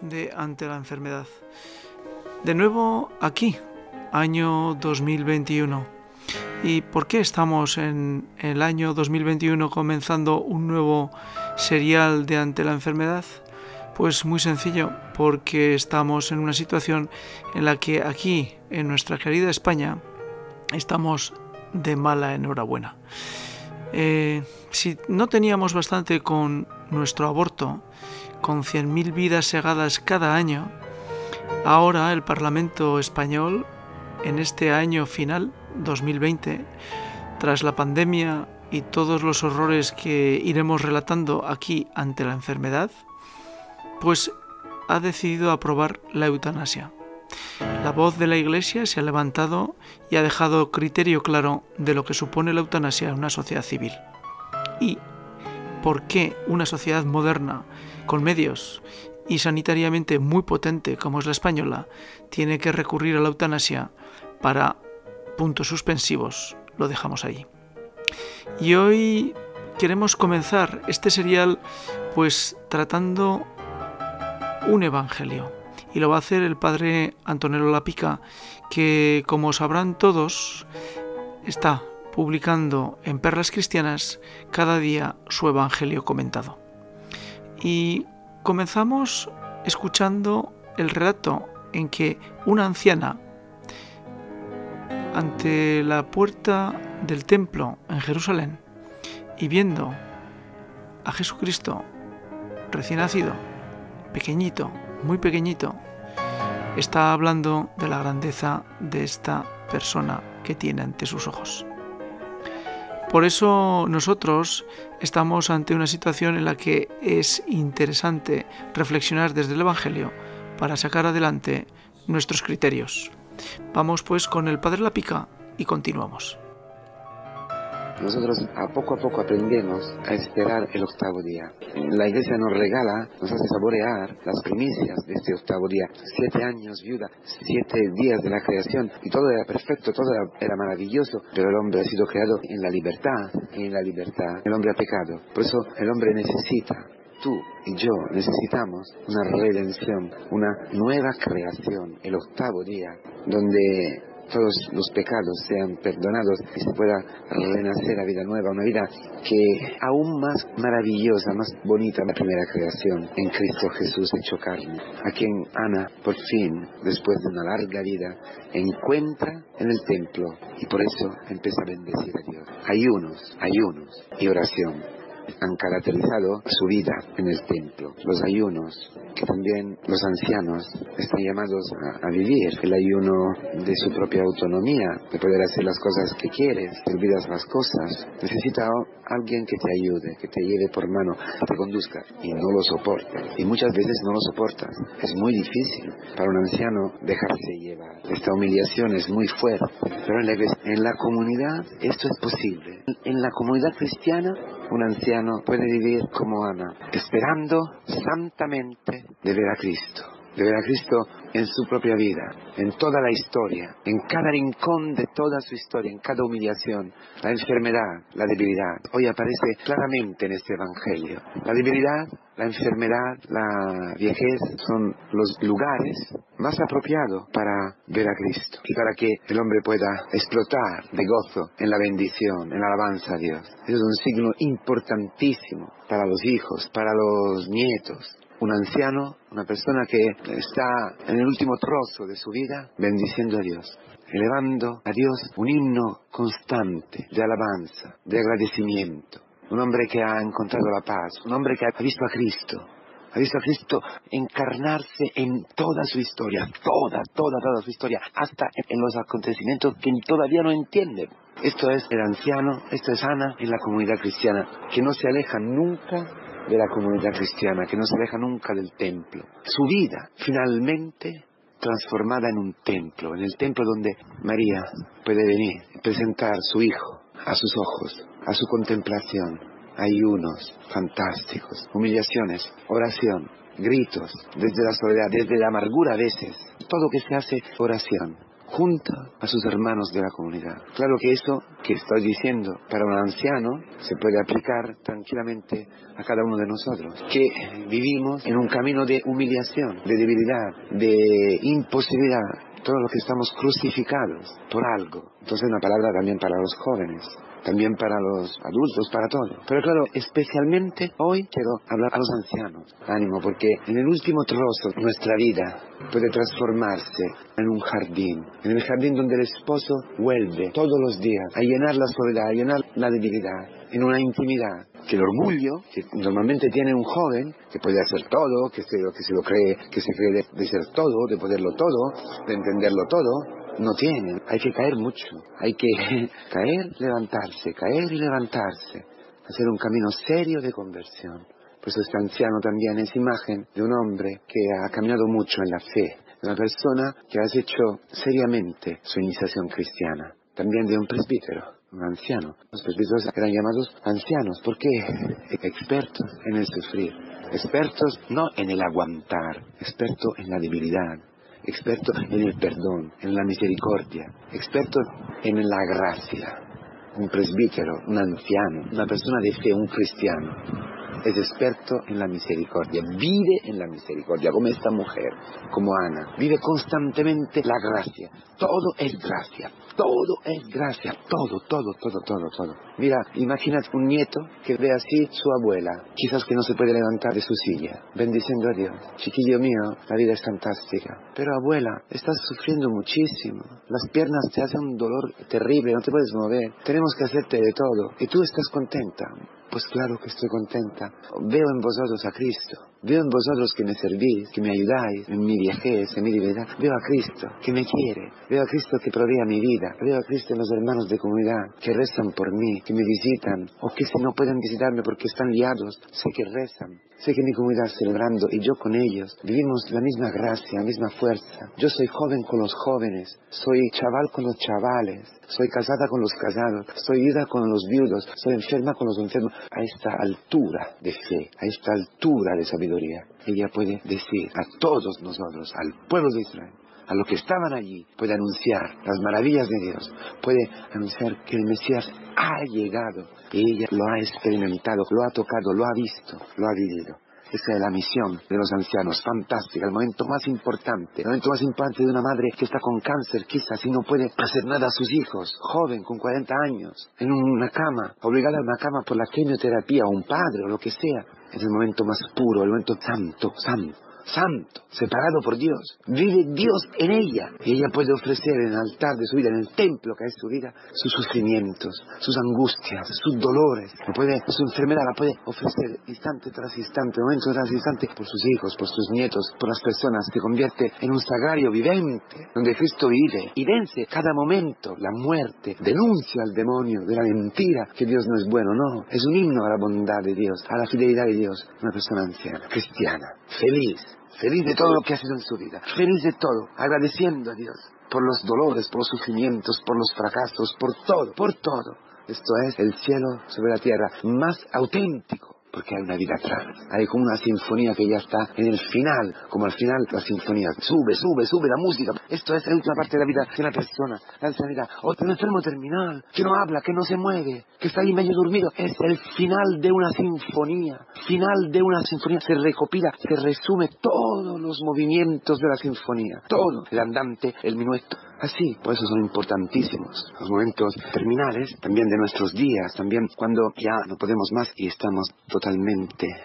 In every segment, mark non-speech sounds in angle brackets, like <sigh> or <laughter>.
de Ante la Enfermedad. De nuevo aquí, año 2021. ¿Y por qué estamos en el año 2021 comenzando un nuevo serial de Ante la Enfermedad? Pues muy sencillo, porque estamos en una situación en la que aquí, en nuestra querida España, estamos de mala enhorabuena. Eh, si no teníamos bastante con nuestro aborto, con 100.000 vidas segadas cada año, ahora el Parlamento español, en este año final, 2020, tras la pandemia y todos los horrores que iremos relatando aquí ante la enfermedad, pues ha decidido aprobar la eutanasia. La voz de la Iglesia se ha levantado y ha dejado criterio claro de lo que supone la eutanasia en una sociedad civil. Y por qué una sociedad moderna, con medios y sanitariamente muy potente como es la española, tiene que recurrir a la eutanasia para puntos suspensivos. Lo dejamos ahí. Y hoy queremos comenzar este serial pues tratando un evangelio. Y lo va a hacer el padre Antonio Lapica, que como sabrán todos, está publicando en Perlas Cristianas cada día su Evangelio comentado. Y comenzamos escuchando el relato en que una anciana, ante la puerta del templo en Jerusalén y viendo a Jesucristo recién nacido, pequeñito, muy pequeñito, está hablando de la grandeza de esta persona que tiene ante sus ojos. Por eso nosotros estamos ante una situación en la que es interesante reflexionar desde el Evangelio para sacar adelante nuestros criterios. Vamos pues con el Padre Lapica y continuamos. Nosotros a poco a poco aprendemos a esperar el octavo día. La iglesia nos regala, nos hace saborear las primicias de este octavo día. Siete años viuda, siete días de la creación y todo era perfecto, todo era, maravilloso, pero el hombre ha sido creado en la libertad y en la libertad el hombre ha pecado. Por eso el hombre necesita tú y yo necesitamos una redención, una nueva creación, el octavo día, donde todos los pecados sean perdonados y se pueda renacer a vida nueva, una vida que aún más maravillosa, más bonita la primera creación en Cristo Jesús hecho carne, a quien Ana por fin, después de una larga vida, encuentra en el templo y por eso empieza a bendecir a Dios. Ayunos, ayunos y oración han caracterizado su vida en el templo. Los ayunos, que también los ancianos están llamados a, vivir, el ayuno de su propia autonomía, de poder hacer las cosas que quieres, te olvidas las cosas. Necesita alguien que te ayude, que te lleve por mano, te conduzca y no lo soportas. Y muchas veces no lo soportas. Es muy difícil para un anciano dejarse llevar. Esta humillación es muy fuerte, pero en la, en la comunidad esto es posible. En la comunidad cristiana un anciano puede vivir como Ana, esperando santamente de ver a Cristo, de ver a Cristo en su propia vida, en toda la historia, en cada rincón de toda su historia, en cada humillación, la enfermedad, la debilidad. Hoy aparece claramente en este Evangelio. La debilidad, la enfermedad, la viejez son los lugares más apropiados para ver a Cristo y para que el hombre pueda explotar de gozo en la bendición, en la alabanza a Dios. Es un signo importantísimo para los hijos, para los nietos, un anciano, una persona que está en el último trozo de su vida bendiciendo a Dios, elevando a Dios un himno constante de alabanza, de agradecimiento. Un hombre que ha encontrado la paz, un hombre que ha visto a Cristo, ha visto a Cristo encarnarse en toda su historia, toda, toda, toda su historia, hasta en los acontecimientos que todavía no entiende. Esto es el anciano, esto es Ana en la comunidad cristiana, que no se aleja nunca de la comunidad cristiana, que no se aleja nunca del templo. Su vida, finalmente, transformada en un templo, en el templo donde María puede venir presentar su Hijo a sus ojos, a su contemplación, ayunos fantásticos, humillaciones, oración, gritos, desde la soledad, desde la amargura a veces, todo que se hace oración, junto a sus hermanos de la comunidad. Claro que eso que estoy diciendo para un anciano se puede aplicar tranquilamente a cada uno de nosotros, que vivimos en un camino de humillación, de debilidad, de imposibilidad, todo lo que estamos crucificados por algo. Entonces una palabra también para los jóvenes también para los adultos, para todo. Pero claro, especialmente hoy quiero hablar a los ancianos. Ánimo, porque en el último trozo nuestra vida puede transformarse en un jardín, en el jardín donde el esposo vuelve todos los días a llenar la soledad, a llenar la debilidad, en una intimidad que el orgullo que normalmente tiene un joven que puede hacer todo, que se, que se lo cree, que se cree de ser todo, de poderlo todo, de entenderlo todo, no tienen. Hay que caer mucho. Hay que <laughs> caer, levantarse, caer y levantarse. Hacer un camino serio de conversión. Por eso este anciano también es imagen de un hombre que ha caminado mucho en la fe. De una persona que ha hecho seriamente su iniciación cristiana. También de un presbítero, un anciano. Los presbíteros eran llamados ancianos. ¿Por qué? Expertos en el sufrir. Expertos no en el aguantar, expertos en la debilidad, experto en el perdón, en la misericordia, experto en la gracia. Un presbítero, un anciano, una persona de fe, un cristiano, es experto en la misericordia, vive en la misericordia, como esta mujer, como Ana, vive constantemente la gracia. Todo es gracia, todo es gracia, todo, todo, todo, todo, todo. Mira, imagínate un nieto que ve así su abuela, quizás que no se puede levantar de su silla, bendiciendo a Dios. Chiquillo mío, la vida es fantástica. Pero abuela, estás sufriendo muchísimo. Las piernas te hacen un dolor terrible, no te puedes mover. Tenemos que hacerte de todo. Y tú estás contenta. Pues claro que estoy contenta. Veo en vosotros a Cristo. Veo en vosotros que me servís, que me ayudáis en mi viejez, en mi debilidad. Veo a Cristo que me quiere. Veo a Cristo que provee mi vida. Veo a Cristo en los hermanos de comunidad que rezan por mí, que me visitan o que si no pueden visitarme porque están liados, sé que rezan. Sé que mi comunidad celebrando y yo con ellos vivimos la misma gracia, la misma fuerza. Yo soy joven con los jóvenes, soy chaval con los chavales, soy casada con los casados, soy viuda con los viudos, soy enferma con los enfermos. A esta altura de fe, a esta altura de sabiduría, ella puede decir a todos nosotros, al pueblo de Israel, a los que estaban allí, puede anunciar las maravillas de Dios, puede anunciar que el Mesías ha llegado y ella lo ha experimentado, lo ha tocado, lo ha visto, lo ha vivido. Esa es la misión de los ancianos, fantástica, el momento más importante, el momento más importante de una madre que está con cáncer quizás y no puede hacer nada a sus hijos, joven, con 40 años, en una cama, obligada a una cama por la quimioterapia, o un padre, o lo que sea. Es el momento más puro, el momento santo, santo santo, separado por Dios. Vive Dios en ella. Y ella puede ofrecer en el altar de su vida, en el templo que es su vida, sus sufrimientos, sus angustias, sus dolores. puede, su enfermedad la puede ofrecer instante tras instante, momento tras instante, por sus hijos, por sus nietos, por las personas. Se convierte en un sagrario vivente, donde Cristo vive y vence cada momento la muerte, denuncia al demonio de la mentira que Dios no es bueno. No, es un himno a la bondad de Dios, a la fidelidad de Dios. Una persona anciana, cristiana, feliz, feliz de todo lo que ha sido en su vida, feliz de todo, agradeciendo a Dios por los dolores, por los sufrimientos, por los fracasos, por todo, por todo. Esto es el cielo sobre la tierra más auténtico porque hay una vida atrás. Hay como una sinfonía que ya está en el final, como al final la sinfonía sube, sube, sube la música. Esto es la última parte de la vida de una persona, la sanidad. O un enfermo terminal, que no habla, que no se mueve, que está ahí medio dormido. Es el final de una sinfonía. Final de una sinfonía. Se recopila, se resume todos los movimientos de la sinfonía. Todo. El andante, el minueto, Así, por eso son importantísimos los momentos terminales, también de nuestros días, también cuando ya no podemos más y estamos totalmente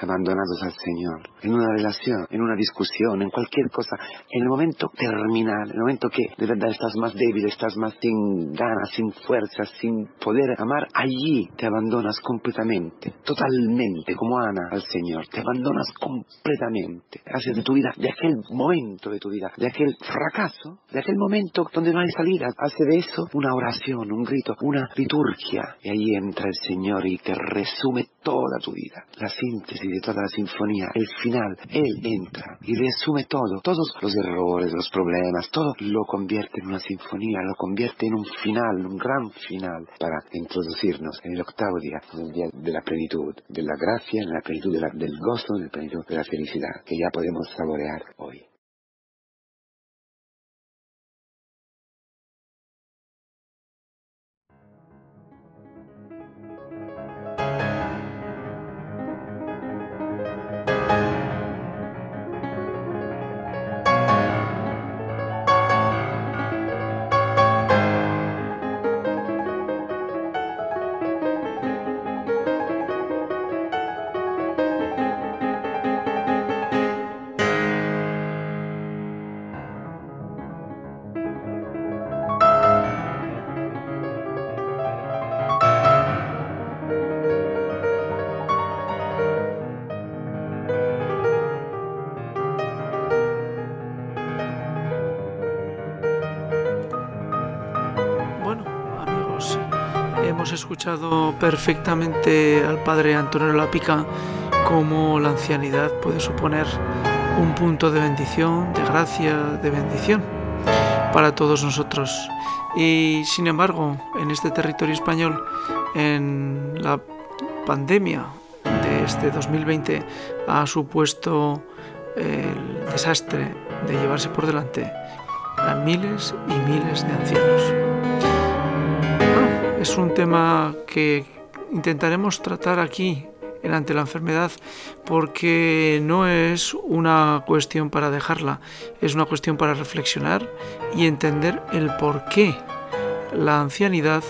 abandonados al Señor, en una relación, en una discusión, en cualquier cosa, en el momento terminal, en el momento que de verdad estás más débil, estás más sin ganas, sin fuerzas, sin poder amar, allí te abandonas completamente, totalmente, como Ana al Señor, te abandonas completamente, haces de tu vida, de aquel momento de tu vida, de aquel fracaso, de aquel momento donde no hay salida. Hace de eso una oración, un grito, una liturgia. Y ahí entra el Señor y te resume toda tu vida. La síntesis de toda la sinfonía, el final. Él entra y resume todo. Todos los errores, los problemas, todo lo convierte en una sinfonía, lo convierte en un final, un gran final para introducirnos en el octavo día, el día de la plenitud, de la gracia, en la plenitud del gozo, en la plenitud de la felicidad que ya podemos saborear hoy. Escuchado perfectamente al padre Antonio Lapica cómo la ancianidad puede suponer un punto de bendición, de gracia, de bendición para todos nosotros. Y sin embargo, en este territorio español, en la pandemia de este 2020, ha supuesto el desastre de llevarse por delante a miles y miles de ancianos. Es un tema que intentaremos tratar aquí en ante la enfermedad porque no es una cuestión para dejarla, es una cuestión para reflexionar y entender el por qué la ancianidad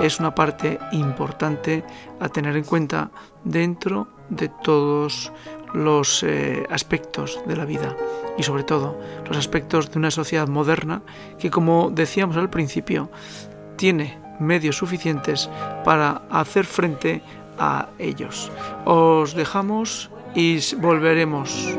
es una parte importante a tener en cuenta dentro de todos los eh, aspectos de la vida y sobre todo los aspectos de una sociedad moderna que como decíamos al principio tiene medios suficientes para hacer frente a ellos. Os dejamos y volveremos.